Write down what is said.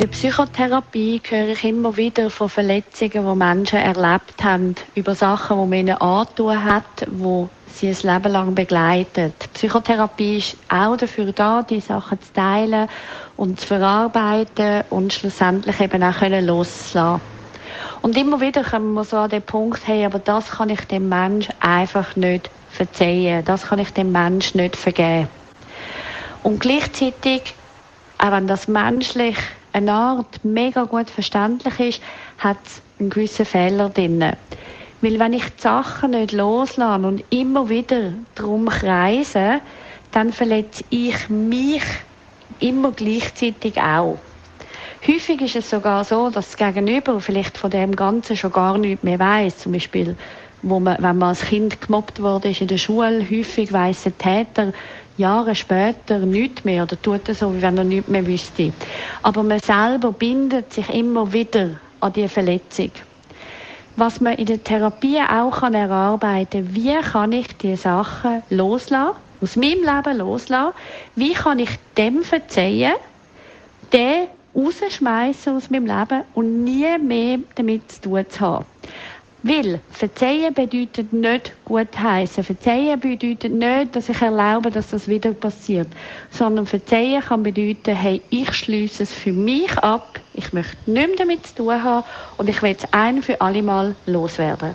der Psychotherapie höre ich immer wieder von Verletzungen, die Menschen erlebt haben, über Sachen, die man ihnen angetan hat, die sie ein Leben lang begleitet. Psychotherapie ist auch dafür da, die Sachen zu teilen und zu verarbeiten und schlussendlich eben auch loslassen. Und immer wieder kommen wir so an den Punkt, hey, aber das kann ich dem Menschen einfach nicht verzeihen. Das kann ich dem Menschen nicht vergeben. Und gleichzeitig, auch wenn das menschlich eine Art mega gut verständlich ist, hat es einen gewissen Fehler drin. Weil wenn ich die Sachen nicht loslasse und immer wieder darum kreise, dann verletze ich mich immer gleichzeitig auch. Häufig ist es sogar so, dass das Gegenüber vielleicht von dem Ganzen schon gar nichts mehr weiß. Zum Beispiel, wo man, wenn man als Kind gemobbt wurde in der Schule, häufig weiss der Täter Jahre später nichts mehr oder tut er so, wie wenn er nichts mehr wüsste. Aber man selber bindet sich immer wieder an die Verletzung. Was man in der Therapie auch kann erarbeiten kann, wie kann ich die Sachen loslassen, aus meinem Leben loslassen, wie kann ich dem verzeihen, den rausschmeißen aus meinem Leben und nie mehr damit zu tun zu haben. Weil Verzeihen bedeutet nicht gut heißen. Verzeihen bedeutet nicht, dass ich erlaube, dass das wieder passiert. Sondern Verzeihen kann bedeuten, hey, ich schließe es für mich ab, ich möchte nichts damit zu tun haben und ich will es ein für alle Mal loswerden.